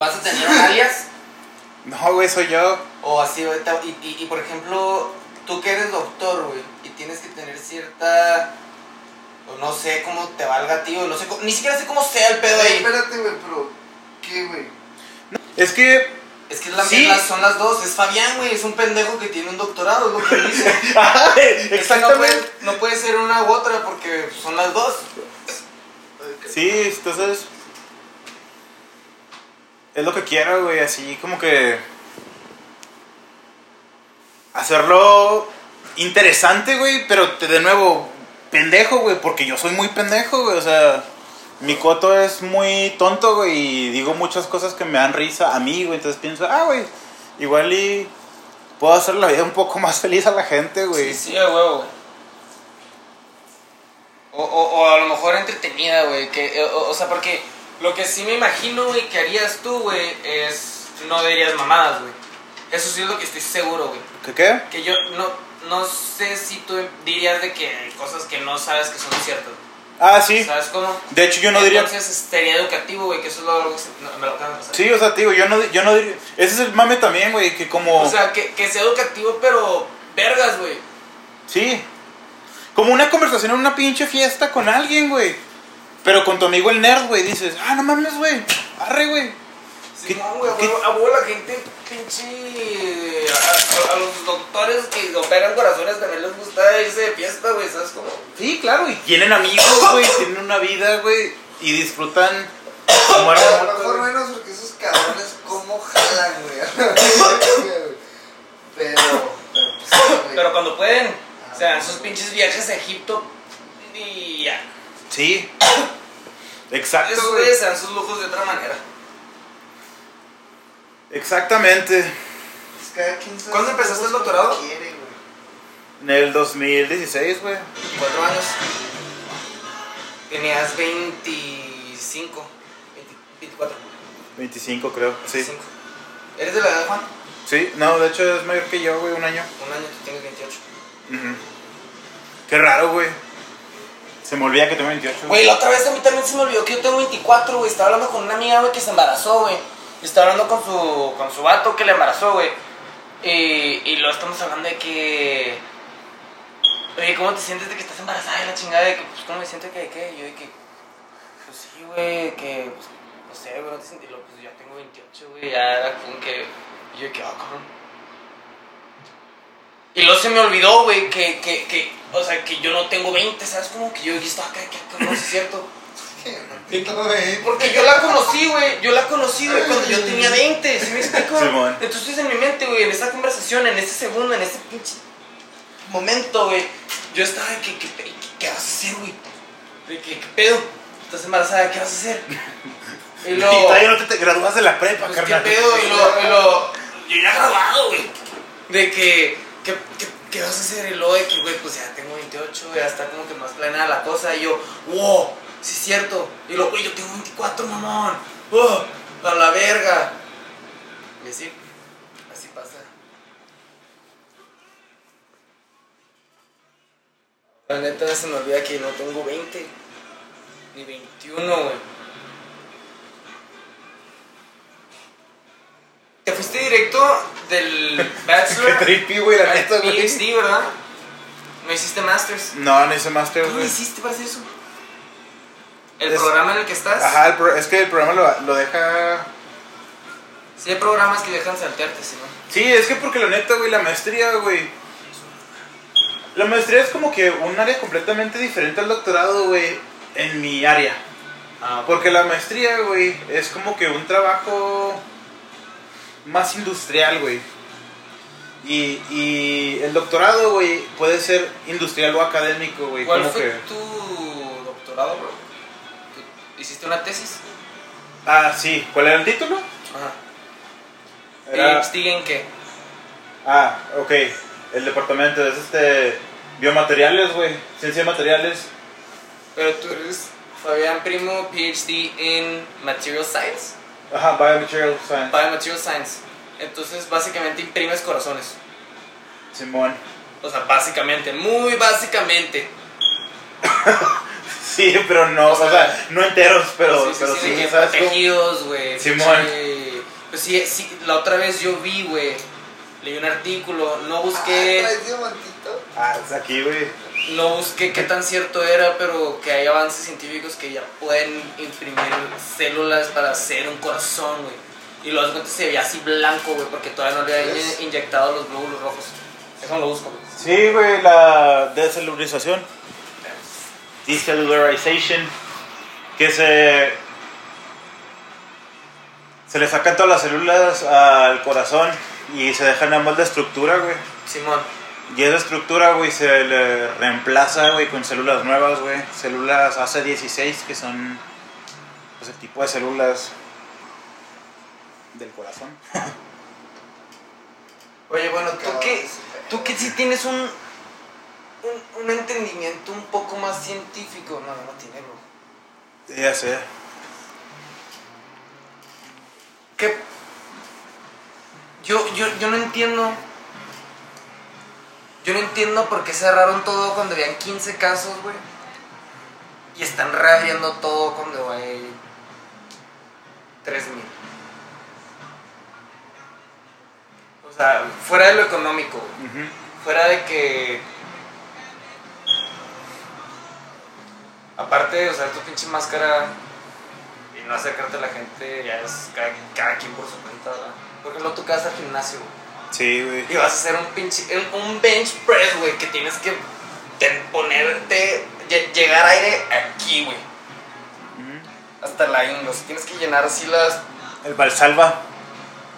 ¿Vas a tener un alias? No, güey, soy yo. O así, te- y, y, y, por ejemplo, tú que eres doctor, güey, y tienes que tener cierta. o no sé cómo te valga a ti, o no sé cómo- ni siquiera sé cómo sea el pedo ahí. espérate, güey, pero. ¿Qué, güey? Es que. Es que es la, Sí. es la- son las dos. Es Fabián, güey, es un pendejo que tiene un doctorado, es lo que dice. Ajá, Es que no Exactamente. puede, no puede ser una u otra porque son las dos. Sí, entonces. Es lo que quiero, güey, así como que. Hacerlo interesante, güey, pero de nuevo, pendejo, güey, porque yo soy muy pendejo, güey, o sea. Mi coto es muy tonto, güey, y digo muchas cosas que me dan risa a mí, güey, entonces pienso, ah, güey, igual y puedo hacer la vida un poco más feliz a la gente, güey. Sí, sí, huevo. O, o, o a lo mejor entretenida, güey. Que, o sea, porque lo que sí me imagino, güey, que harías tú, güey, es. No dirías mamadas, güey. Eso sí es lo que estoy seguro, güey. ¿Qué qué? Que yo no, no sé si tú dirías de que hay cosas que no sabes que son ciertas. Ah, sí. ¿Sabes cómo? De hecho, yo no diría... Entonces sería educativo, güey, que eso es lo, que se- no, me lo acabas de pasar. Sí, o sea, digo, yo no, yo no diría... Ese es el mame también, güey, que como... O sea, que, que sea educativo, pero vergas, güey. Sí. Como una conversación en una pinche fiesta con alguien, güey. Pero con tu amigo el nerd, güey, dices, ah, no mames, güey. Arre, güey. Sí, ¿Qué- no, güey, a la gente pinche. A, a- a los doctores que operan corazones también les gusta irse de fiesta, güey, ¿sabes cómo? Sí, claro, y tienen amigos, güey, tienen una vida, güey, y disfrutan como A lo mejor menos porque esos cabrones, ¿cómo jalan, güey? pero. Pero, pues. Pero cuando pueden, o sea, esos pinches viajes a Egipto y ya. Sí. Exacto, Esos güey. güeyes se dan sus lujos de otra manera. Exactamente. Pues cada quien sabe ¿Cuándo empezaste el doctorado? quiere, güey. En el 2016, güey. Cuatro años. Tenías 25, 20 24. 25, creo. Sí. 25. ¿Eres de la edad, Juan? Sí, no, de hecho es mayor que yo, güey, un año. Un año, tú tienes 28. Ujú. Qué raro, güey. Se me olvida que tengo 28. Güey, la otra vez a mí también se me olvidó que yo tengo 24, güey. Estaba hablando con una amiga, güey, que se embarazó, güey. Estaba hablando con su, con su vato que le embarazó, güey. Y, y luego estamos hablando de que... Oye, ¿cómo te sientes de que estás embarazada? Y la chingada de que, pues, ¿cómo me siento que, qué? Y yo de que... Pues sí, güey, que, pues, no sé, güey, no te sientes... Pues ya tengo 28, güey, ya era como que... Yo de que, cabrón. Y luego se me olvidó, güey, que, que, que, o sea, que yo no tengo 20, ¿sabes? Como que yo dije, estaba acá, que sí es cierto. No. Porque yo la conocí, güey, yo la conocí, güey, cuando yo tenía 20, ¿sí me explico? Entonces en mi mente, güey, en esa conversación, en ese segundo, en ese pinche momento, güey, yo estaba de que, que, que- ¿qué vas a hacer, güey? De que, ¿qué pedo? ¿Estás embarazada? ¿Qué vas a hacer? Y Y luego... todavía no te, te gradúas de la prepa, Pues qué pedo, y lo, y lo, yo ya grabado, güey. De que, ¿qué, qué, qué vas a hacer? Y luego de que, güey, pues ya tengo 28, ya está como que más planeada la cosa. Y yo, wow, sí es cierto. Y luego, güey, yo tengo 24, mamón. Oh, a la verga. Y así, así pasa. La neta se me olvida que no tengo 20, ni 21, güey. Te fuiste directo del bachelor Qué trippy, güey, la neta, güey. PhD, ¿verdad? No hiciste masters. No, no hice máster, ¿Cómo hiciste para hacer eso? ¿El Es- programa en el que estás? Ajá, el pro- es que el programa lo, lo deja... Sí, hay programas que dejan saltarte, ¿sí, no? Sí, es que porque la neta, güey, la maestría, güey. La maestría es como que un área completamente diferente al doctorado, güey, en mi área. Ah, Porque la maestría, güey, es como que un trabajo más industrial, güey. Y, y el doctorado, güey, puede ser industrial o académico, güey. ¿Cuál fue que... tu doctorado, bro? ¿Tú ¿Hiciste una tesis? Ah, sí. ¿Cuál era el título? Ajá. Era... PhD en qué? Ah, ok. El departamento es este... Biomateriales, güey. Ciencia de materiales. Pero tú eres Fabián Primo, PhD en Material Science. Ajá, Biomaterial Science. Biomaterial Science. Entonces, básicamente imprimes corazones. Simón. O sea, básicamente, muy básicamente. Sí, pero no, o sea, no enteros, pero Sí, sí, pero sí, sí, ¿sabes protegidos, güey. Simón. Pues sí, sí, la otra vez yo vi, güey. Leí un artículo, no Ah, busqué, ¿Traes diamantito? Ah, es aquí, güey. No busqué qué tan cierto era, pero que hay avances científicos que ya pueden imprimir células para hacer un corazón, güey. Y lo cuenta se veía así blanco, güey, porque todavía no le habían inyectado los glóbulos rojos. Eso lo busco, güey. Sí, güey, la decelularización. Decellularization. Que se. Se le sacan todas las células al corazón y se dejan nada más la estructura, güey. Simón. Y esa estructura, güey, se le reemplaza, güey, con células nuevas, güey. Células AC16, que son ese tipo de células del corazón. Oye, bueno, tú que, tú que sí tienes un, un, un entendimiento un poco más científico. No, no, no tiene, bro. Ya sé. que yo, yo, yo no entiendo yo no entiendo por qué cerraron todo cuando habían 15 casos, güey. Y están reabriendo todo cuando hay 3000. O sea, fuera de lo económico. Fuera de que. Aparte de usar tu pinche máscara y no acercarte a la gente, ya es cada, cada quien por su cuenta, ¿verdad? Por ejemplo, tú al gimnasio, güey, Sí, güey. y vas a hacer un pinche. un- bench press, güey, que tienes que te- ponerte. lle- llegar aire aquí, güey. Ujú. Hasta la inglos. Tienes que llenar así las. El Valsalva.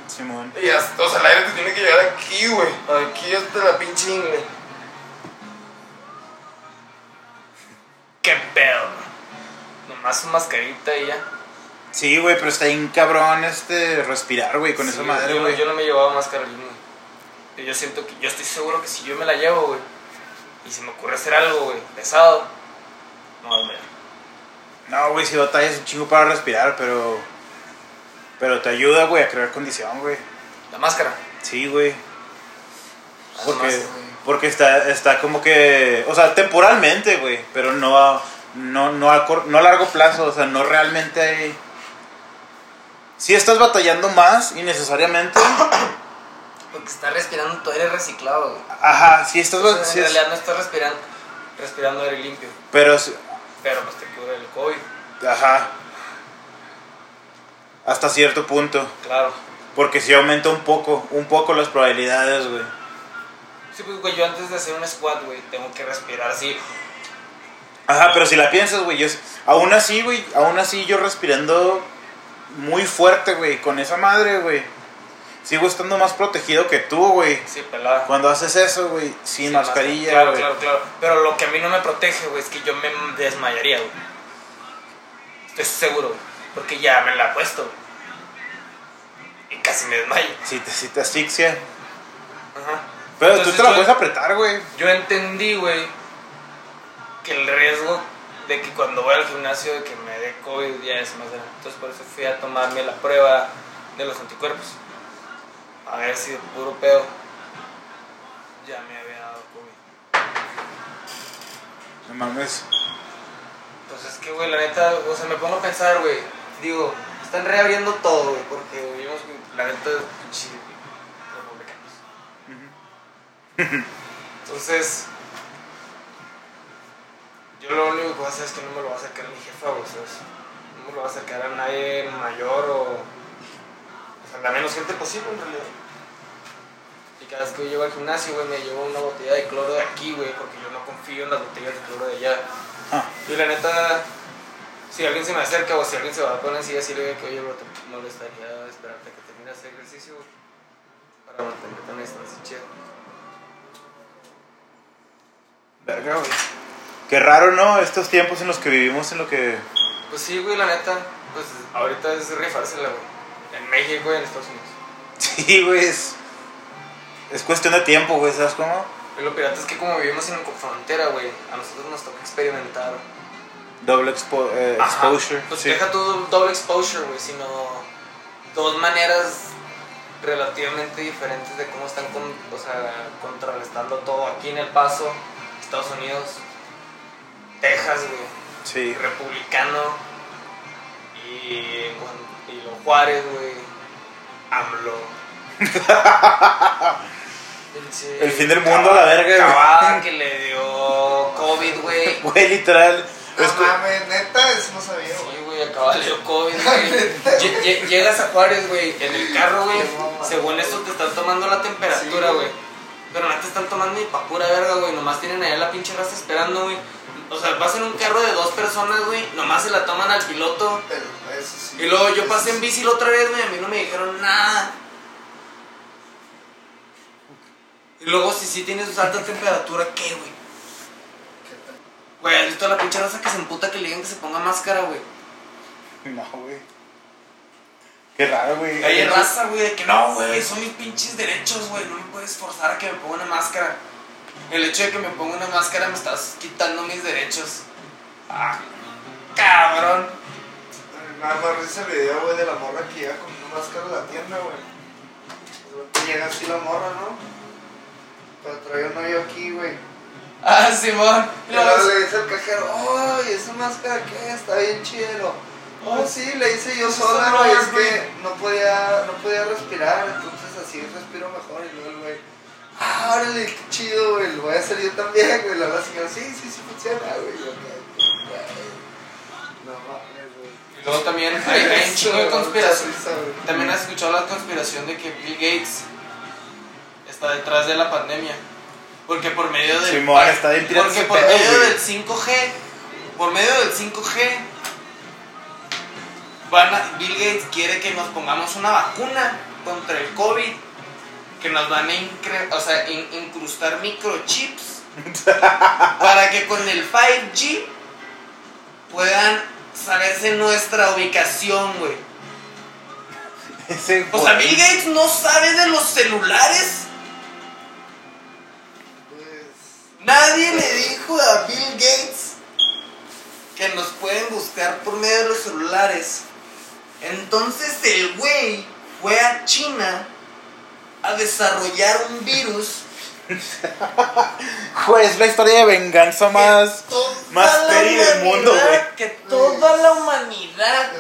Simón. Y hasta, o sea, el aire te tiene que llegar aquí, güey. Aquí hasta la pinche ingle. ¿Qué pedo? Nomás su mascarita y ya. Sí, güey, pero está bien cabrón este respirar, güey, con Sí, esa madre, yo, no- güey. yo no me llevaba. Y Yo siento que, yo estoy seguro que si yo me la llevo, güey, y se me ocurre hacer algo, güey, pesado, no, me No, güey, si batallas un chingo para respirar, pero. Pero te ayuda, güey, a crear condición, güey. La máscara. Sí, güey. Porque, Además, porque está, está como que. O sea, temporalmente, güey. Pero no a, no, no, a cor- no a largo plazo. O sea, no realmente hay. Si estás batallando más innecesariamente. Porque estás respirando tu aire reciclado, güey. Ajá, si estás. Si en realidad no estás respirando, respirando aire limpio, pero. si- pero pues te cubre el COVID, Ajá. Hasta cierto punto. claro. Porque si aumenta un poco, un poco las probabilidades, güey. Sí, pues, güey, yo antes de hacer un squat, güey, tengo que respirar así. Ajá, pero si la piensas, güey, yo, aún así, güey, aún así yo respirando muy fuerte, güey, con esa madre, güey. Sigo estando más protegido que tú, güey. Sí, pelada. Cuando haces eso, güey, sin Sí, mascarilla, Claro, claro, claro. Pero lo que a mí no me protege, güey, es que yo me desmayaría, güey. Estoy seguro, güey. Porque ya me la he puesto. Y casi me desmayo. Si te, si te asfixia. Ajá. Pero Entonces, tú te la yo- puedes apretar, güey. Yo entendí, güey, que el riesgo de que cuando voy al gimnasio de que me dé COVID ya es más grande. Entonces por eso fui a tomarme la prueba de los anticuerpos. A ver si de puro pedo ya me había dado COVID. No mames. Entonces, que, güey, la neta, o sea, me pongo a pensar, güey. Digo, están reabriendo todo, güey, porque vivimos, la neta, pinche republicanos. Entonces, yo lo único que voy a hacer es que no me lo va a acercar a mi jefa, güey, ¿sabes? No me lo va a acercar a nadie mayor o. La menos gente posible, en realidad. Y cada vez que yo llego al gimnasio, güey, me llevo una botella de cloro de aquí, güey, porque yo no confío en las botellas de cloro de allá. Ah, Y la neta, si alguien se me acerca o si alguien se va a poner así, decirle que, oye, bro, te molestaría esperarte a que termine hacer ejercicio para mantenerte una distancia chida. verga, güey. Qué raro, ¿no? Estos tiempos en los que vivimos, en lo que. Pues sí, güey, la neta, pues ahorita es rifársela, güey. En México y en Estados Unidos. Sí, güey, es. Es cuestión de tiempo, güey, ¿sabes cómo? Y lo pirata es que como vivimos en frontera, güey, a nosotros nos toca experimentar. Doble expo- eh, exposure. Pues sí. deja todo doble exposure, güey, sino dos maneras relativamente diferentes de cómo están con, o sea, contrarrestando todo aquí en El Paso, Estados Unidos, Texas, güey, Sí. republicano y, y los Juárez, güey, AMLO. El fin del mundo a la verga, güey. Cavada que le dio COVID, güey. Güey, literal. No mames, neta, eso no sabía, güey. Sí, güey, acaba le dio COVID, güey. Lle- lle- Llegas a Juárez, güey, en el carro, güey. Según esto te están tomando la temperatura, güey. Pero no te están tomando ni pa' pura verga, güey. Nomás tienen allá la pinche raza esperando, güey. O sea, vas en un carro de dos personas, güey. Nomás se la toman al piloto. Pero eso sí. Y luego yo pasé en bici la otra vez, güey. A mí no me dijeron nada. Y luego, si sí tienes alta temperatura, ¿qué, güey? Güey, ¿has visto a la pinche raza que se emputa que le digan que se ponga máscara, güey? No, güey. Qué raro, güey. Hay raza, güey, de que no, güey, son mis pinches derechos, güey, no me puedes forzar a que me ponga una máscara. El hecho de que me ponga una máscara me estás quitando mis derechos. Ah, cabrón. Nada más el video, güey, de la morra que llega con una máscara a la tienda, güey. Llega así la morra, ¿no? Pero trae un hoyo aquí, güey. Ah, Simón. Y luego le dice al cajero, ¡ay, esa máscara qué? Está bien chido. Oh, sí, le hice yo sola, güey, es que no podía, no podía respirar, entonces así respiro mejor. Y luego el güey, ah, órale, qué chido, güey, lo voy a hacer yo también, güey. La señora, sí, sí, sí funciona, güey. No mames, güey. Y luego también hay, hay un chingo de conspiración. También has escuchado la conspiración de que Bill Gates está detrás de la pandemia. Porque por medio del. Simón, está Porque por pedo, medio güey. del 5G. Por medio del 5G. Van a- Bill Gates quiere que nos pongamos una vacuna contra el COVID. Que nos van a incre- o sea, in- incrustar microchips. para que con el 5G puedan saberse nuestra ubicación, güey. Ese O sea. Bill Gates no sabe de los celulares. Pues, Nadie le dijo a Bill Gates que nos pueden buscar por medio de los celulares. Entonces el güey fue a China a desarrollar un virus Güey, es la historia de venganza más. que toda más la peri del mundo, humanidad- güey. Que toda la humanidad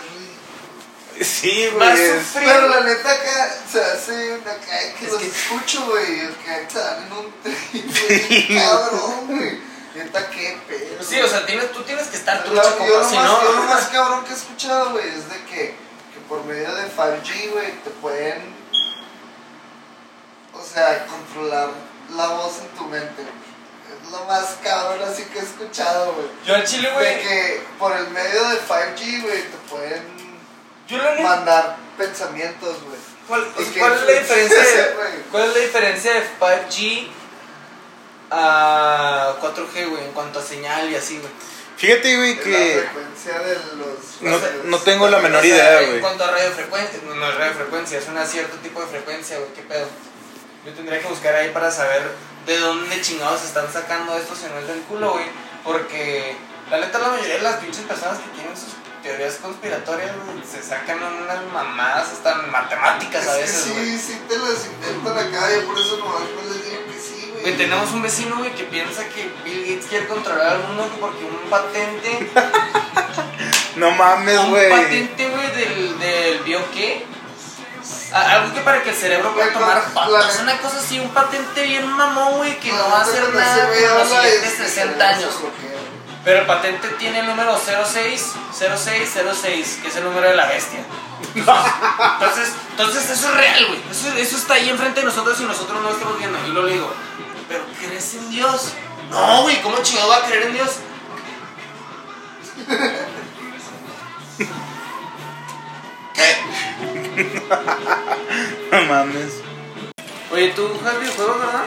Sí, va a güey. sufrir. Pero la neta acá se hace una acá que Es los que- escucho, güey. Que están en un trip, Sí. güey. Cabrón, güey. Neta, qué pedo. Sí, o sea, tienes, tú tienes que estar trucha, yo, compa, lo si no... yo lo más cabrón que he escuchado, güey, es de que, que por medio de 5G, güey, te pueden, o sea, controlar la voz en tu mente. Es lo más cabrón así que he escuchado, güey. Yo al chile, De güey... que por el medio de 5G, güey, te pueden Yo la neta- mandar pensamientos, güey. ¿Cuál, cuál es la diferencia de, güey. ¿Cuál es la diferencia de 5G a 4G, güey, en cuanto a señal y así, güey? Fíjate, güey, La que. frecuencia de los... No- radios. no tengo la menor idea, En güey. cuanto a radiofrecuencia, no, no es radiofrecuencia, es un cierto tipo de frecuencia, güey, qué pedo. Yo tendría que buscar ahí para saber de dónde chingados están sacando esto si no es del culo, güey. Porque la neta, la mayoría de las pinches personas que tienen sus teorías conspiratorias, se sacan unas mamadas hasta matemáticas a Es que veces, güey. sí, sí te las intentan acá, yo por eso nomás no les digo que sí, güey. Güey, tenemos un vecino, güey, que piensa que Bill Gates quiere controlar al mundo porque un patente, No mames, un güey. patente, güey, del, del bioqué. A- Algo que para que el cerebro pueda tomar patas, una cosa así, un patente bien mamón, güey, que no va a neta, hacer nada por los siguientes es- 60 es años. Pero el patente tiene el número 060606, que es el número de la bestia. Entonces, entonces eso es real, güey. Eso, eso está ahí enfrente de nosotros y nosotros no lo estamos viendo. Y lo digo, ¿pero crees en Dios? No, güey, ¿cómo chingado va a creer en Dios? ¿Qué? No mames. Oye, ¿tú juegas videojuegos, verdad?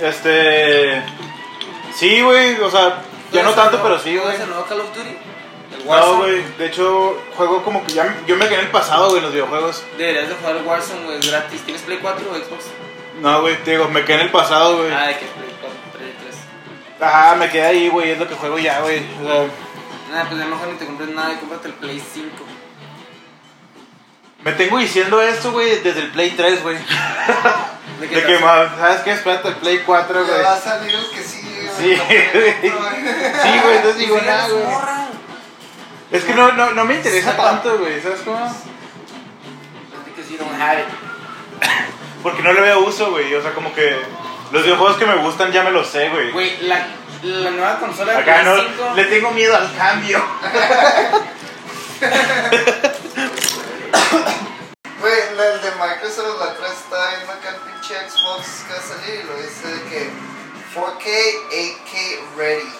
Este. Sí, güey, o sea, ya no tanto, pero sí, güey. ¿Juegas el nuevo Call of Duty? El No, Warzone. güey, de hecho, juego como que ya. Yo me quedé en el pasado, güey, en los videojuegos. Deberías de jugar el Warzone, güey, es gratis. ¿Tienes Play 4 o Xbox? No, güey, te digo, me quedé en el pasado, güey. Ah, de que Play 4, Play 3. Ajá, me quedé ahí, güey, es lo que juego ya, güey. O sea, Nada, pues ya mejor ni te compres nada y cómprate el Play 5. Me tengo diciendo esto, güey, desde el Play 3, güey. ¿De De que, tal? ma- ¿sabes qué? Espérate el Play 4, Ya güey. va a salir el que sigue, Sí, güey. Sí, güey, entonces digo, nada, güey. Es que no, no, no me interesa Sepa. tanto, güey, ¿sabes cómo? Porque no le veo uso, güey. O sea, como que los videojuegos que me gustan ya me los sé, güey. Güey, la, la nueva consola de Acá no, Play 5 le tengo miedo al cambio. Güey, el de Microsoft la otra estaba viendo acá el pinche Xbox que va a salir y lo dice de que 4K, 8K ready.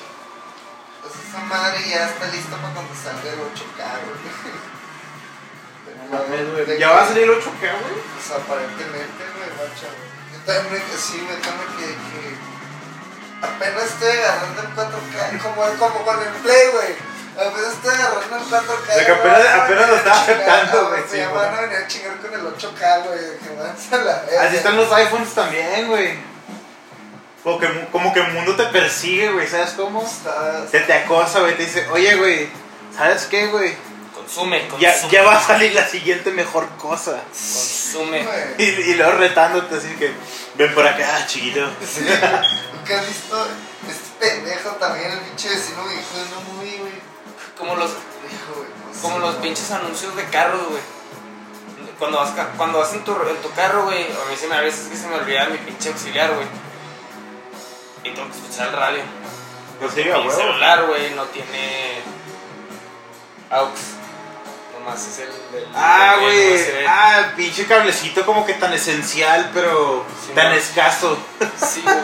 Pues esa madre ya está lista para cuando salga el 8K, güey. No Ya que- va a salir el 8K, güey. Pues aparentemente, güey, macho. Yo también me sí, güey, también que, que apenas estoy agarrando el 4K, como, como con el Play, güey. Apenas estoy agarrando el 4K. De que ya me apenas- lo estaba aceptando, ah, güey, sí, Ya güey. van a venir a chingar con el 8K, güey, de que van a la verga. Así están los iPhones también, güey. Como que, como que el mundo te persigue, güey. ¿Sabes cómo? Se te acosa, güey. Te dice, oye, güey, ¿sabes qué, güey? Consume, consume. Ya, ya va a salir la siguiente mejor cosa. Consume. Y, y luego retándote así que, ven por acá, chiquito. Sí, ¿Nunca has visto este pendejo también, el pinche vecino viejo de una movie, güey? Como los, como los pinches anuncios de carros, güey. Cuando vas, cuando vas en, tu, en tu carro, güey, a mí se me, a veces que se me olvida mi pinche auxiliar, güey. Y tengo que escuchar el radio. Pues sí, Mi celular, güey, no tiene aux. Nomás es el del... Ah, güey. USB. Ah, pinche cablecito como que tan esencial, pero Sí, tan escaso. Sí, güey.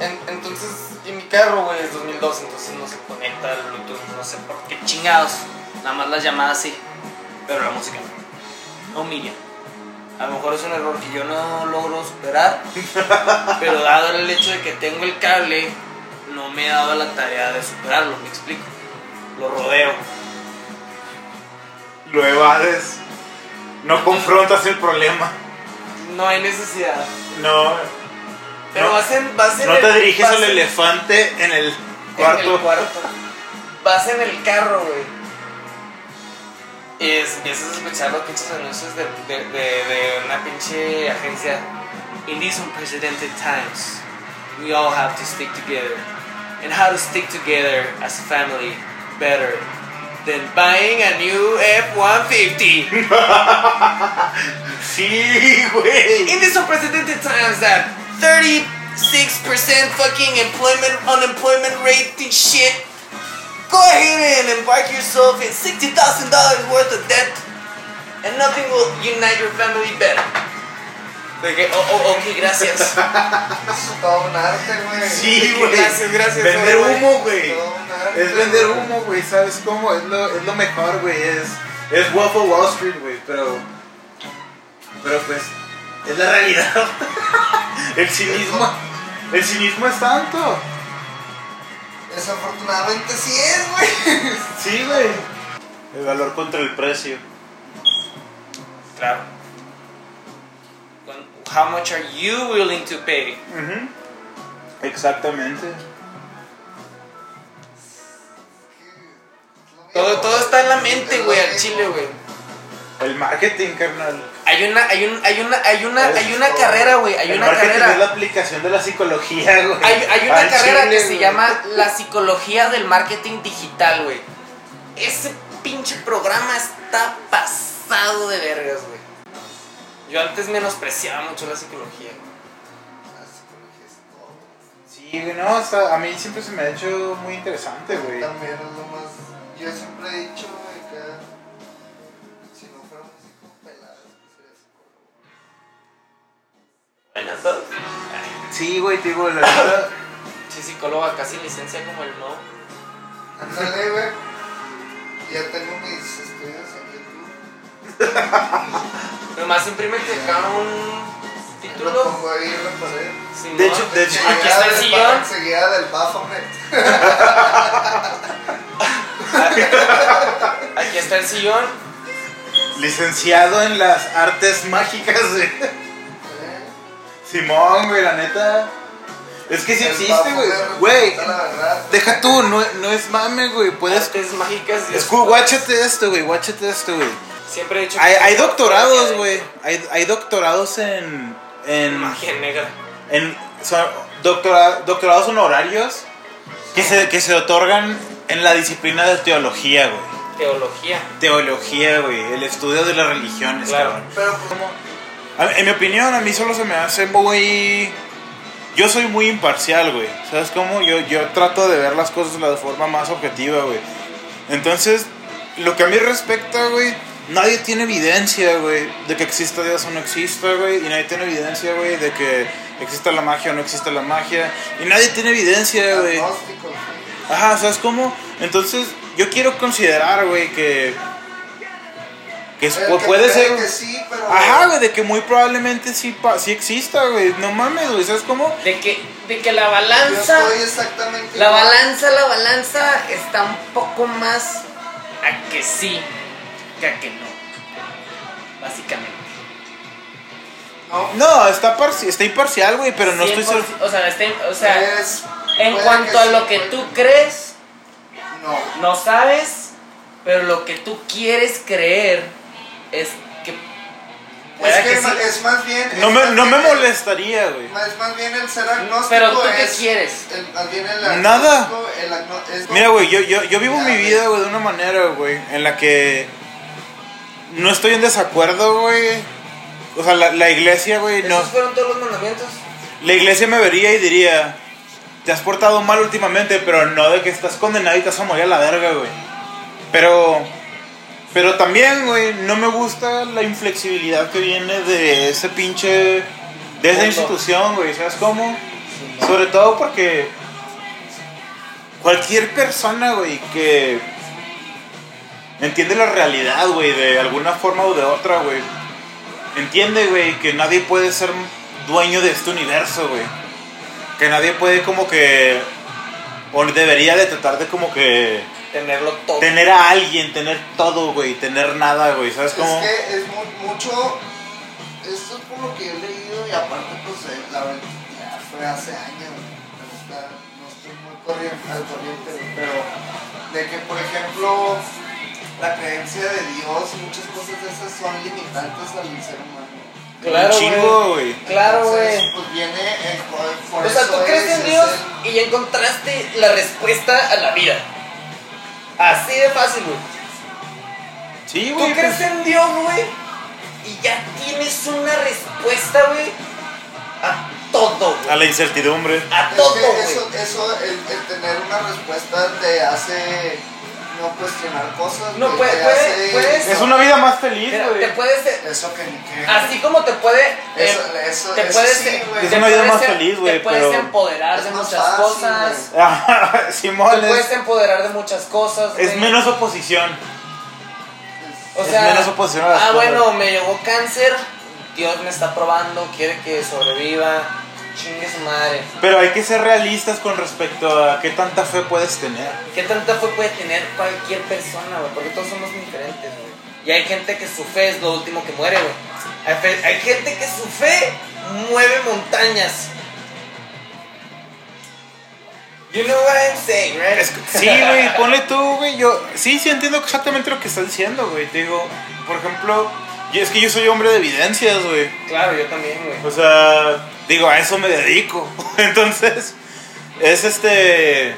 En- entonces, en mi carro, güey, es 2002, entonces no se conecta Bluetooth, no sé por qué chingados. Nada más las llamadas sí, pero la música no. No mira. A lo mejor es un error que yo no logro superar, pero dado el hecho de que tengo el cable, no me he dado la tarea de superarlo, me explico. Lo rodeo. Lo evades. No confrontas el problema. No hay necesidad. No. Pero no, vas en. Vas en no el- te diriges al en- elefante en el En cuarto. el cuarto. Vas en el carro, güey. Y empiezas a escuchar los pinches anuncios de, de, de, de una pinche agencia. In these unprecedented times, we all have to stick together. And how to stick together as a family better than buying a new F-150. Sí, güey. In these unprecedented times that 36% fucking employment unemployment rate and shit, go ahead and embark yourself in $60,000 worth of debt and nothing will unite your family better. De que, oh, oh, ok, gracias. Es todo un arte, güey. Sí, güey. Gracias, gracias, Vender güey. humo, güey. Es vender humo, güey. ¿Sabes cómo? Es lo, es lo mejor, güey. Es, es of Wall Street, güey. Pero. Pero pues. Es la realidad. El cinismo. El cinismo es tanto. Desafortunadamente sí es, güey. Sí, güey. El valor contra el precio. Claro. How much are you willing to pay? Exactamente. Todo, todo está en la mente, güey, al chile, güey. El marketing, carnal. Hay una, hay un, hay una, hay una, hay una todo. carrera, güey. Hay el una marketing es la carrera. aplicación de la psicología, güey. Hay, hay una Al carrera chile, que se llama la psicología del marketing digital, güey. Ese pinche programa está pasado de vergas, güey. Yo antes menospreciaba mucho la psicología. güey. La psicología es todo. Sí, güey, no, o sea, a mí siempre se me ha hecho muy interesante, güey. También es lo más. Yo siempre he dicho, psicólogo. Buenas dos. Sí, güey, te digo, la verdad. Sí, psicóloga, casi licencia como el no. Ándale, güey. Ya tengo mis estudios en YouTube. Nomás imprímete acá un Lo título. pongo ahí en la pared. De hecho, de hecho, Aquí está el sillón. Enseguida del Baphomet. Aquí está el sillón. Licenciado en las artes mágicas, güey. Simón, güey, la neta. Es que sí existe, güey. Güey, deja tú, no, no es mame, güey. Puedes. Artes mágicas. y Escu- guáchate esto, güey, guáchate esto, güey. Siempre he dicho Hay, que- hay doctorados, güey. Hay, hay doctorados en. En. Magia negra. en son doctora- doctorados honorarios que se, que se otorgan en la disciplina de teología, güey. Teología. Teología, güey. El estudio de las religiones, Claro. cabrón. Pero pues, como. En mi opinión, a mí solo se me hace muy... Yo soy muy imparcial, güey. ¿Sabes cómo? Yo, yo trato de ver las cosas de la forma más objetiva, güey. Entonces, lo que a mí respecta, güey, nadie tiene evidencia, güey, de que exista Dios o no exista, güey. Y nadie tiene evidencia, güey, de que exista la magia o no exista la magia. Y nadie tiene evidencia, güey. Ajá, ¿sabes cómo? Entonces, yo quiero considerar, güey, que... Que es- El pu- que puede ser... que sí, pero. Ajá, güey, de que muy probablemente sí, pa- sí exista, güey. No mames, güey, ¿sabes cómo? De que, de que la Yo balanza. estoy exactamente. La igual. balanza, la balanza está un poco más a que sí que a que no. Básicamente. No, No, está, está imparcial, güey, pero no estoy 100%, seguro. O sea, está- o sea es- en cuanto a sí, lo que puede- tú crees, No. no sabes, pero lo que tú quieres creer es que Es que, que es sí. ma- es más bien. No me, no me molestaría, güey. Es más bien el ser agnóstico. Pero tú qué es- quieres? el- más bien el Nada. el Mira, güey, yo, yo, yo vivo mi vida, güey, de una manera, güey, en la que no estoy en desacuerdo, güey. O sea, la, la iglesia, güey, no. ¿Esos fueron todos los mandamientos? La iglesia me vería y diría, te has portado mal últimamente, pero no de que estás condenado y te vas a morir a la verga, güey. Pero, pero también, güey, no me gusta la inflexibilidad que viene de ese pinche, de esa institución, güey, ¿sabes cómo? Sobre todo porque cualquier persona, güey, que entiende la realidad, güey, de alguna forma o de otra, güey, entiende, güey, que nadie puede ser dueño de este universo, güey. Que nadie puede como que, o debería de tratar de como que Tenerlo todo. tener a alguien, tener todo, güey, tener nada, güey, ¿sabes cómo? Es que es mu- mucho. Esto es por lo que yo he leído y aparte, pues eh, la verdad, ya fue hace años. pero está- no estoy muy corriente, al corriente, pero de que, por ejemplo, la creencia de Dios y muchas cosas de esas son limitantes al ser humano. Claro, Un chingo, güey. Claro, güey. Pues viene por O sea, tú crees es, en Dios y ya encontraste la respuesta a la vida. Así de fácil, güey. Sí, Tú güey. crees pues, en Dios, güey, y ya tienes una respuesta, güey, a todo, a güey. la incertidumbre. A Es todo, que güey. eso, eso el, el tener una respuesta te hace no cuestionar cosas. No, güey, puede- puede- hace- puedes- Es una vida más feliz, güey. te puedes, Eso que ni qué. así como te puede, eh, Eso, eso, te eso puedes, sí, güey. Es una vida más feliz, güey, Te puedes pero- empoderar Es de muchas fácil, cosas. Simón, Te es, puedes empoderar de muchas cosas, es menos oposición. O es sea, menos oposición a las ah, cosas. bueno, me llegó cáncer, Dios me está probando, quiere que sobreviva, chingue su madre. Pero hay que ser realistas con respecto a qué tanta fe puedes tener. ¿Qué tanta fe puede tener cualquier persona, güey? Porque todos somos diferentes, güey. Y hay gente que su fe es lo último que muere, güey. Hay, fe- hay gente que su fe mueve montañas. You know what I'm saying, right? Es- sí, güey, ponle tú, güey. Yo sí, sí entiendo exactamente lo que estás diciendo, güey. Te digo, por ejemplo, yo- es que yo soy hombre de evidencias, güey. Claro, yo también, güey. O sea, digo, a eso me dedico. Entonces, es este.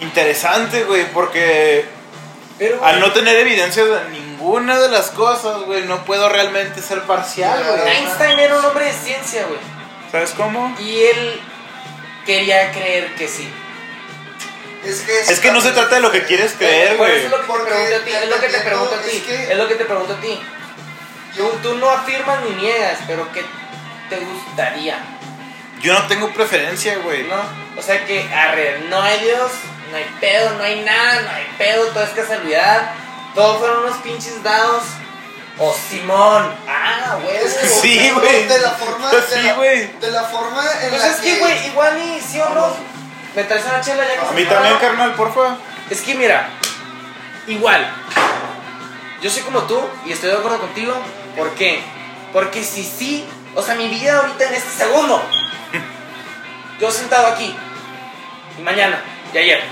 Interesante, güey, porque Pero, al no tener evidencias de ninguna de las cosas, güey, no puedo realmente ser parcial, güey. Einstein era un hombre de ciencia, güey. ¿Sabes cómo? Y él quería creer que sí. Es que, Es que no se trata de lo que quieres creer, güey. es lo que te pregunto a ti, es lo que te pregunto a ti, es que- es lo que te pregunto a ti. Tú, tú no afirmas ni niegas, pero ¿qué te gustaría? Yo no tengo preferencia, güey. ¿No? O sea que, arre, no hay Dios, no hay pedo, no hay nada, no hay pedo, todo es casualidad. Todos fueron unos pinches dados. O Simón. Ah, güey. Es que Sí, güey. De la forma. De sí, güey. De la forma en Pues la es que, güey, igual y sí o no. Me traes una chela ya que A mí también, carnal, porfa. Es que mira, igual. Yo soy como tú y estoy de acuerdo contigo. ¿Por qué? Porque si sí, o sea, mi vida ahorita en este segundo. Yo sentado aquí. Y mañana. Y ayer.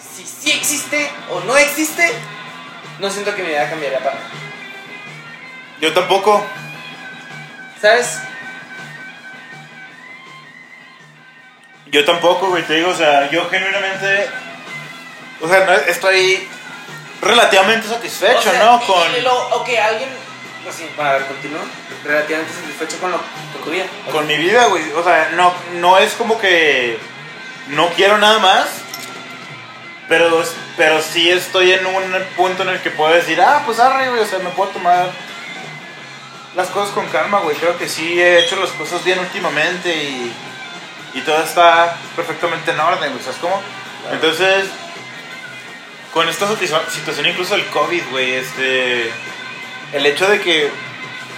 Si sí existe o no existe, no siento que mi vida cambiaría para nada. Yo tampoco. ¿Sabes? Yo tampoco, güey, te digo, o sea, yo genuinamente. O sea, no, estoy relativamente satisfecho, O sea, ¿no? y- Con. y lo- ok, alguien Así, a ver, continúa. Relativamente satisfecho con, lo, con tu vida. Con mi vida, güey. O sea, no, no es como que no quiero nada más. Pero, pero sí estoy en un punto en el que puedo decir, ah, pues arre, güey. O sea, me puedo tomar las cosas con calma, güey. Creo que sí he hecho las cosas bien últimamente y, y todo está perfectamente en orden, güey. ¿Sabes cómo? Entonces, con esta situación incluso del COVID, güey, este... El hecho de que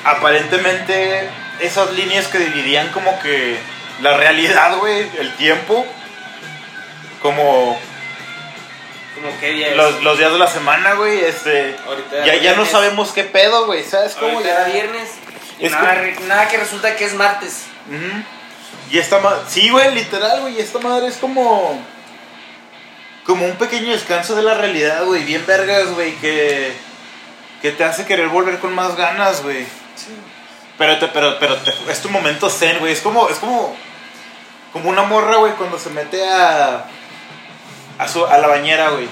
aparentemente esas líneas que dividían como que la realidad, güey, el tiempo, como Como qué día es. los, los días de la semana, güey, este... Ahorita Ya, ya no sabemos qué pedo, güey, ¿sabes cómo? Ahorita Ya- era viernes. Y Es nada, nada que resulta que es martes. Y esta madre, sí, güey, literal, güey, esta madre es como como un pequeño descanso de la realidad, güey, bien vergas, güey, que que te hace querer volver con más ganas, güey. Pero te, pero pero te- es tu momento zen, güey, es como es como como una morra, güey, cuando se mete a a su a la bañera, güey.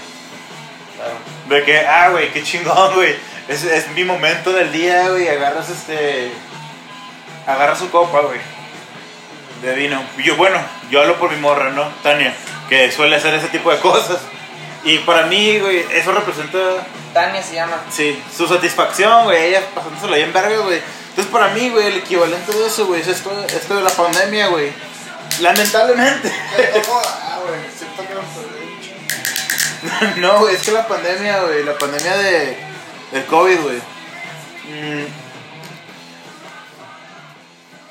Claro. De que, ah, güey, qué chingón, güey. Es, es mi momento del día, güey. Agarras este. Agarras su copa, güey. De vino. Y Yo, bueno, yo hablo por mi morra, ¿no? Tania, que suele hacer ese tipo de cosas. Y para mí, güey, eso representa, Tania se llama. sí, su satisfacción, güey. Ella pasándosela bien verga, güey. Entonces, para mí, güey, el equivalente de eso, güey, es esto, esto de la pandemia, güey. Lamentablemente. Ah, güey, siento que no, güey, es que la pandemia, güey, la pandemia de, del COVID, güey. Mm.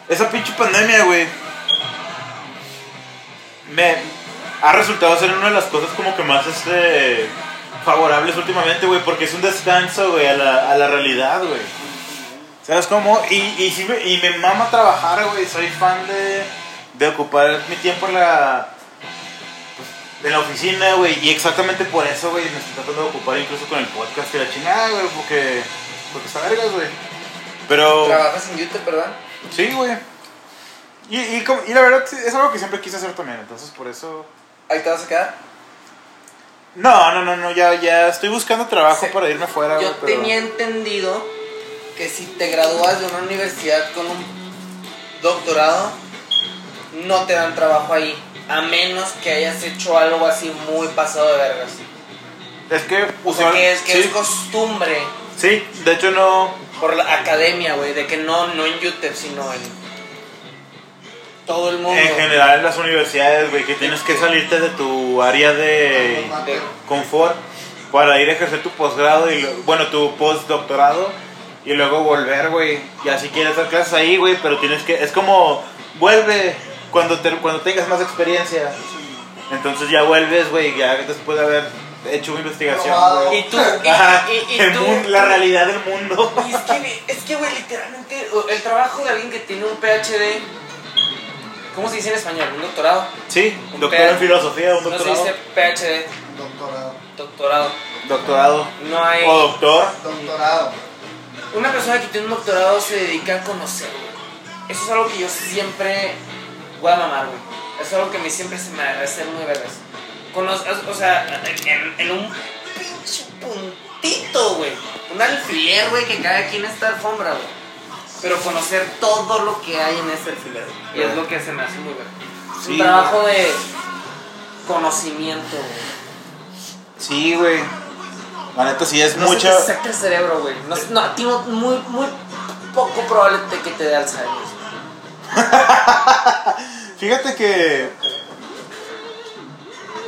Esa pinche pandemia, güey. Me ha resultado ser una de las cosas como que más este favorables últimamente, güey, porque es un descanso, güey, a la, a la realidad, güey. ¿Sabes cómo? Y, y, sí me, y me mama trabajar, güey. Soy fan de, de ocupar mi tiempo en la, en la oficina, güey. Y exactamente por eso, güey, me estoy tratando de ocupar incluso con el podcast que la chingada, güey, porque, porque está vergas, güey. Pero, Trabajas en YouTube, ¿verdad? sí, güey. Y, y, y la verdad es algo que siempre quise hacer también, entonces por eso... Ahí te vas a quedar. No, no, no, no, ya, ya estoy buscando trabajo Sí. para irme afuera, Yo pero... tenía entendido que si te gradúas de una universidad con un doctorado, no te dan trabajo ahí. A menos que hayas hecho algo así muy pasado de vergas. Es que O sea, usual- que es, que sí, es costumbre sí, de hecho no... por la academia, güey, de que no, no en YouTube, sino en todo el mundo. En general en las universidades, güey, que tienes que salirte de tu área de... Confort para ir a ejercer tu posgrado y lo- bueno, tu postdoctorado y luego volver, güey. Ya si quieres dar clases ahí, güey, pero tienes que es como vuelve cuando te- cuando tengas más experiencia. Entonces ya vuelves, güey, ya después de haber hecho una investigación, güey. y tú, y, Ajá, y- y el tú- mundo- la realidad del mundo. Y es que, es que, güey, literalmente, el trabajo de alguien que tiene un PhD, ¿cómo se dice en español? ¿Un doctorado? Sí, Un doctor PhD. en filosofía, un No se doctorado. dice PhD, Doctorado. doctorado. Doctorado No hay... o doctor. Doctorado. Una persona que tiene un doctorado se dedica a conocer, güey. Eso es algo que yo siempre voy a mamar, güey. Eso es algo que a mí siempre se me hace muy vergas. O sea, en, en un pinche puntito, güey. Un alfiler, güey, que cae aquí en esta alfombra, güey. Pero conocer todo lo que hay en ese alfiler. Y es lo que se me hace muy Sí, un trabajo de conocimiento, güey. Sí, güey. La neta sí es No mucha se te saca el cerebro, güey. No, no, a ti no- muy, muy poco probable te- que te dé Alzheimer. Fíjate que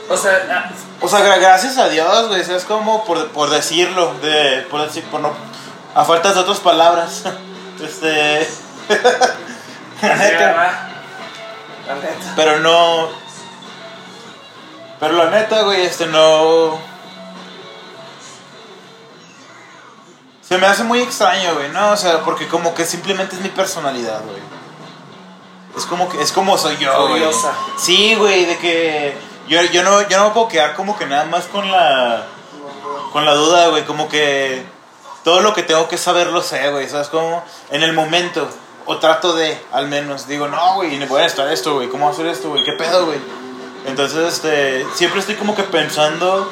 O sea, ah, O sea, gra- gracias a Dios, güey, es como por, por decirlo, de, por decir, por no, a falta de otras palabras, este, la neta. La neta. pero no, pero la neta, güey, este, no, se me hace muy extraño, güey, no, o sea, porque como que simplemente es mi personalidad, güey, es como que, es como soy yo, güey, sí, güey, de que yo, yo no, yo no me puedo quedar como que nada más con la, con la duda, güey, como que todo lo que tengo que saber lo sé, güey, ¿sabes cómo? En el momento, o trato de, al menos, digo, no, güey, voy a estar esto, güey, ¿cómo hacer esto, güey? ¿Qué pedo, güey? Entonces, este, siempre estoy como que pensando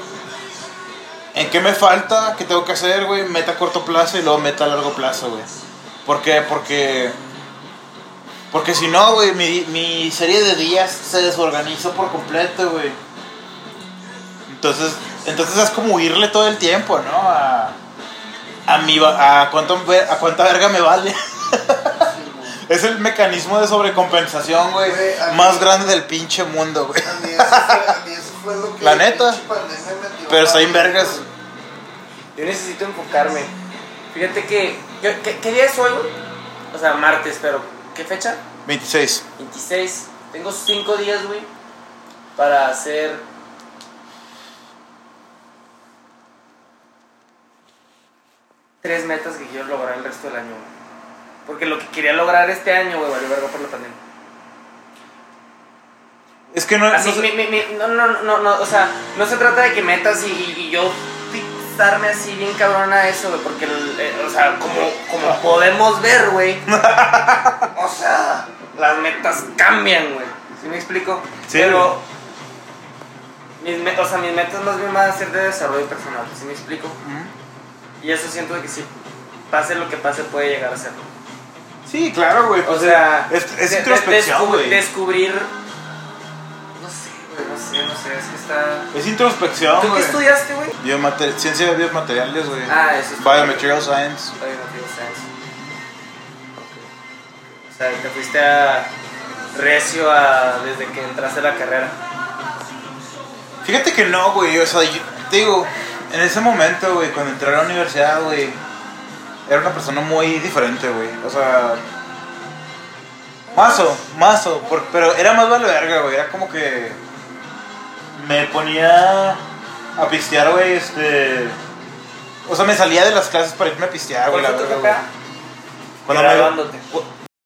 ¿En qué me falta? ¿Qué tengo que hacer, güey? Meta a corto plazo y luego meta a largo plazo, güey. ¿Por qué? Porque. Porque si no, güey, mi, mi serie de días se desorganizó por completo, güey. Entonces, entonces es como huirle todo el tiempo, ¿no? A, mi, va- a, cuánto, a cuánta verga me vale. es el mecanismo de sobrecompensación, güey, mí- más grande del pinche mundo, güey. A mí eso fue, a mí eso fue lo que La neta. Pero está en vergas. güey. Yo necesito enfocarme. Fíjate que. yo- ¿qué, qué día es hoy, güey? O sea, martes, pero. ¿Qué fecha? 26. 26. Tengo 5 días, güey. Para hacer. Tres metas que quiero lograr el resto del año, güey. Porque lo que quería lograr este año, güey, valió verga por la pandemia. Es que no, Así, no sé- mi- mi- mi- no, no, no, no, o sea, no se trata de que metas y, y- yo fixarme así bien cabrón a eso, güey, porque, eh, o sea, como, como podemos ver, güey, o sea, las metas cambian, güey, ¿sí me explico? Sí, Pero, mis, o sea, mis metas más bien van a ser de desarrollo personal, ¿sí me explico? Ujú. Y eso siento que si pase lo que pase puede llegar a ser. Sí, claro, güey. O pues, sea, es, es de- introspección, descubrir- güey. Descubrir, no sé, güey, no sé, no sé, es que está... Es introspección, ¿Tú qué güey. estudiaste, güey? Biomater- Ciencia de biomateriales, güey. Ah, eso es. Biomaterial Science. Biomaterial Science. Ok. O sea, te fuiste a recio a, desde que entraste a la carrera. Fíjate que no, güey. O sea, yo te digo, en ese momento, güey, cuando entré a la universidad, güey, era una persona muy diferente, güey. O sea, mazo, mazo. por- pero era más vale verga, güey. Era como que me ponía a pistear, güey, este. O sea, me salía de las clases para irme a pistear, güey. ¿Cuál la papá? Cuando me- Graduándote.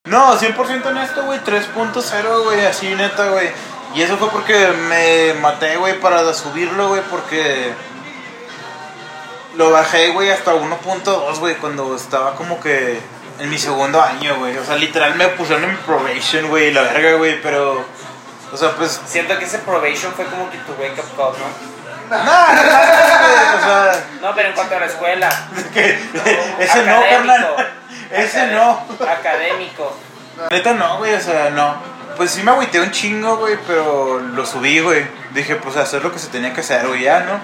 No, 100% en esto, güey, 3.0, güey, así neta, güey. Y eso fue porque me maté, güey, para subirlo, güey, porque lo bajé, güey, hasta 1.2, güey, cuando estaba como que en mi segundo año, güey. O sea, literal me pusieron en probation, güey, la verga, güey, pero... O sea, pues... Siento que ese probation fue como que tu wake up call, ¿no? No, no, o sea... No, pero en cuanto a la escuela. que- ese no, carnal. Ese no. Académico. Neta no, güey, o sea, no. Pues sí me agüité un chingo, güey, pero lo subí, güey. Dije, pues hacer lo que se tenía que hacer, güey, ya, ¿no?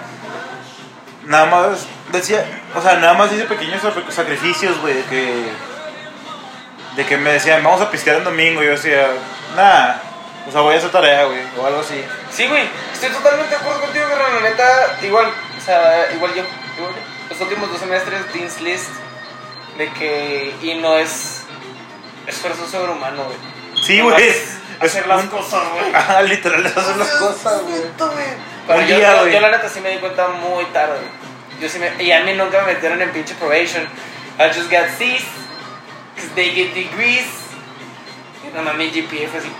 Nada más decía, o sea, nada más hice pequeños sac- sacrificios, güey, de que... De que me decían, vamos a piscar el domingo, y yo decía, nada, o sea, voy a hacer tarea, güey, o algo así. Sí, güey, estoy totalmente de acuerdo contigo, pero la neta, igual, o sea, igual yo, igual yo. Los últimos dos semestres, Dean's List, de que, y no es esfuerzo sobrehumano, güey. Sí, güey. Hacer las un- cosas, güey. Ajá, literal, hacer las cosas, güey. Pero Un yo, día, yo- güey. yo la neta sí me di cuenta muy tarde, güey. Yo sí me, y a mí nunca me metieron en pinche probation. I just got C's, cause they get degrees. Y más mi GPA fue así.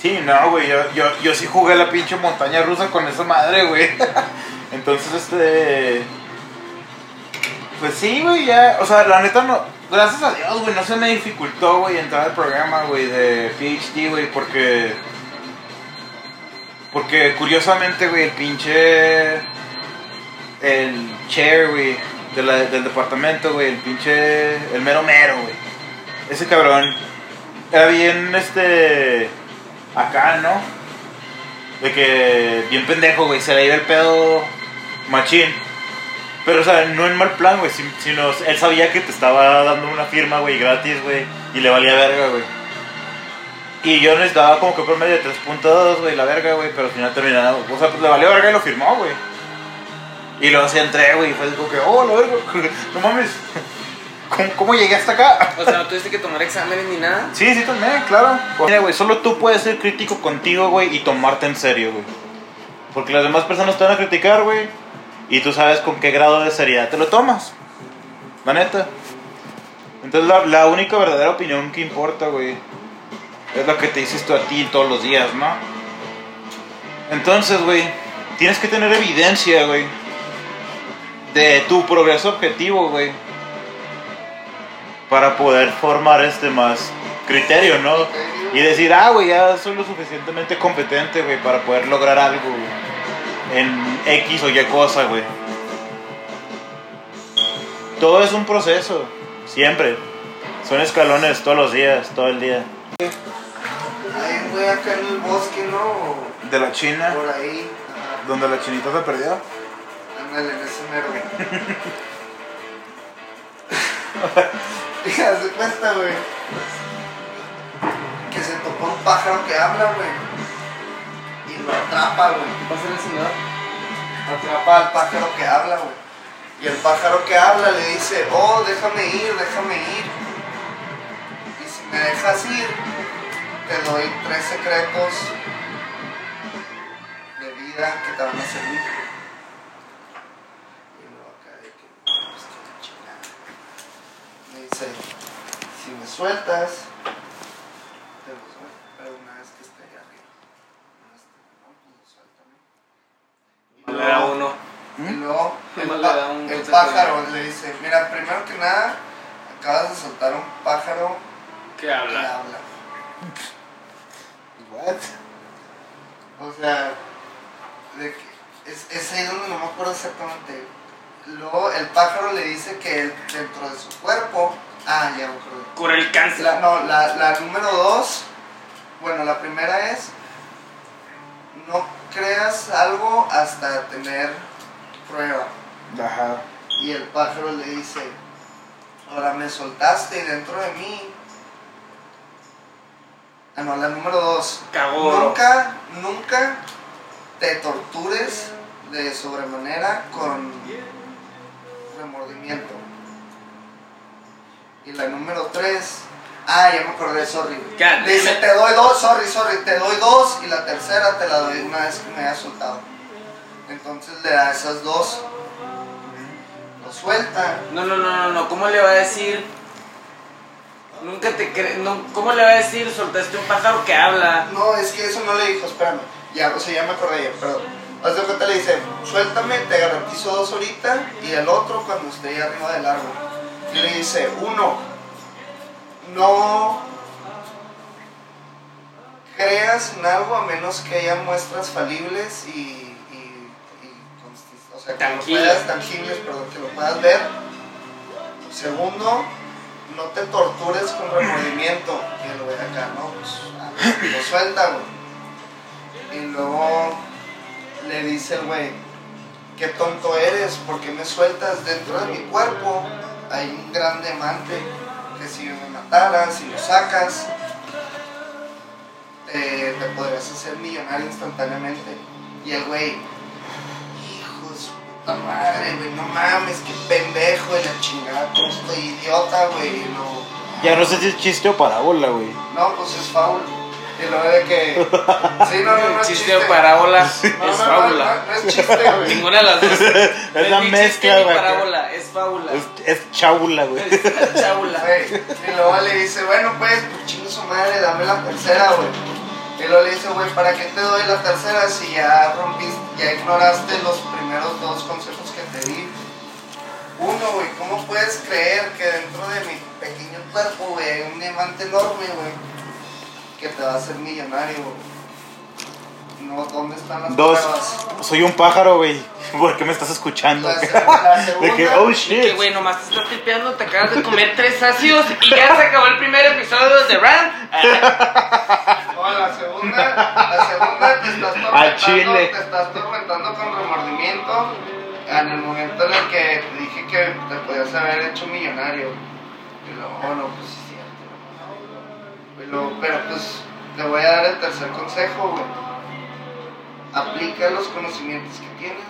Sí, no, güey, yo, yo, yo sí jugué la pinche montaña rusa con esa madre, güey. Entonces, este... Pues sí, güey, ya... O sea, la neta no... Gracias a Dios, güey, no se me dificultó, güey, entrar al programa, güey, de PhD, güey, porque... Porque curiosamente, güey, el pinche... El chair, güey, de del departamento, güey, el pinche... El mero mero, güey. Ese cabrón era bien, este... Acá, ¿no? De que bien pendejo, güey, se le iba el pedo machín. Pero, o sea, no en mal plan, güey, sin- sino él sabía que te estaba dando una firma, güey, gratis, güey, y le valía verga, güey. Y yo necesitaba como que por medio de 3.2, güey, la verga, güey, pero al final terminaba, o sea, pues le valió verga y lo firmó, güey. Y luego sí entré, güey, y fue como que, oh, la verga, no mames, ¿cómo, cómo llegué hasta acá? O sea, no tuviste que tomar exámenes ni nada. Sí, sí, también, claro. Mira, güey, solo tú puedes ser crítico contigo, güey, y tomarte en serio, güey. Porque las demás personas te van a criticar, güey, y tú sabes con qué grado de seriedad te lo tomas. La neta. Entonces, la, la única verdadera opinión que importa, güey, es la que te dices tú a ti todos los días, ¿no? Entonces, güey, tienes que tener evidencia, güey, de tu progreso objetivo, güey para poder formar este más criterio, ¿no? Y decir, ah, güey, ya soy lo suficientemente competente, güey, para poder lograr algo, güey. en X o Y cosa, güey. Todo es un proceso, siempre. Son escalones todos los días, todo el día. Hay un güey acá en el bosque, ¿no? De la China, Por ahí. Donde la chinita se perdió. Ándale, en ese mero, güey. Y haz de cuenta, güey. Que se topó un pájaro que habla, güey. Y lo atrapa, güey. ¿Qué pasa el señor? Atrapa al pájaro que habla, güey. Y el pájaro que habla le dice, oh, déjame ir, déjame ir. Y si me dejas ir, te doy tres secretos de vida que te van a servir. Y luego acá de que, pues que la chingada. Me dice, si me sueltas, pero una vez que esté arriba. Este, pues suéltame. Le da uno. Luego el, pájaro le dice, mira, primero que nada, acabas de soltar un pájaro ¿Qué que habla? habla. What? O sea, de que- es, es ahí donde no me acuerdo exactamente. Luego el pájaro le dice que dentro de su cuerpo, ah, ya me acuerdo. Cura el cáncer. La, no, la, la número dos, bueno, la primera es, no creas algo hasta tener prueba. Ajá. Y el pájaro le dice, ahora me soltaste y dentro de mí. Ah, no, la número dos. Cagó. Nunca, nunca te tortures de sobremanera con remordimiento. Y la número tres. Ah, ya me acordé, sorry. Le dice, te doy dos, sorry, sorry, te doy dos y la tercera te la doy una vez que me hayas soltado. Entonces le da esas dos. Lo suelta. No, no, no, no, no. ¿Cómo le va a decir? Nunca te crees. No, ¿Cómo le va a decir? Soltaste un pájaro que habla. No, es que eso no le dijo, espérame. Ya, o sea, ya me acordé ya, perdón. Haz de cuenta, le dice, suéltame, te garantizo dos ahorita y el otro cuando esté ahí arriba del árbol. Le dice, uno, no creas en algo a menos que haya muestras falibles y, y, y constis- o sea, que lo puedas, tangibles, perdón, que lo puedas ver. Segundo, no te tortures con remordimiento. Y lo ve acá, ¿no? Pues, ah, lo suelta, güey. Y luego le dice el güey, qué tonto eres, ¿por qué me sueltas dentro de mi cuerpo? Hay un gran diamante que si me mataras, si lo sacas, te, te podrías hacer millonario instantáneamente. Y el güey, hijo de su puta madre, güey, no mames, qué pendejo de la chingada, estoy idiota, güey. lo- Ya no sé si es chiste o parábola, güey. no, pues es faul. Y luego de que. Sí, no, no, no. es Chiste o parábola es No, no, no, fábula. No, no es chiste, güey. Ninguna de las dos. Es la mezcla, güey. parábola, es fábula. Es, es chábula, güey. Es chábula. Güey, Y luego le dice, bueno, pues, pues chingo su madre, dame la tercera, güey. Y luego le dice, güey, ¿para qué te doy la tercera si ya rompiste, ya ignoraste los primeros dos consejos que te di? Uno, güey, ¿cómo puedes creer que dentro de mi pequeño cuerpo, güey, hay un diamante enorme, güey, que te va a hacer millonario? No, ¿dónde están las Dos. pruebas? Soy un pájaro, güey. ¿Por qué me estás escuchando? La, la segunda, De que, oh Y que, shit. güey, nomás te estás tripeando, te acabas de comer tres ácidos y ya se acabó el primer episodio de Ram. No, la segunda, la segunda te estás tormentando, chile. te estás tormentando con remordimiento en el momento en el que te dije que te podías haber hecho millonario. Y luego, no, pues luego, pero pues te voy a dar el tercer consejo, güey. Aplica los conocimientos que tienes,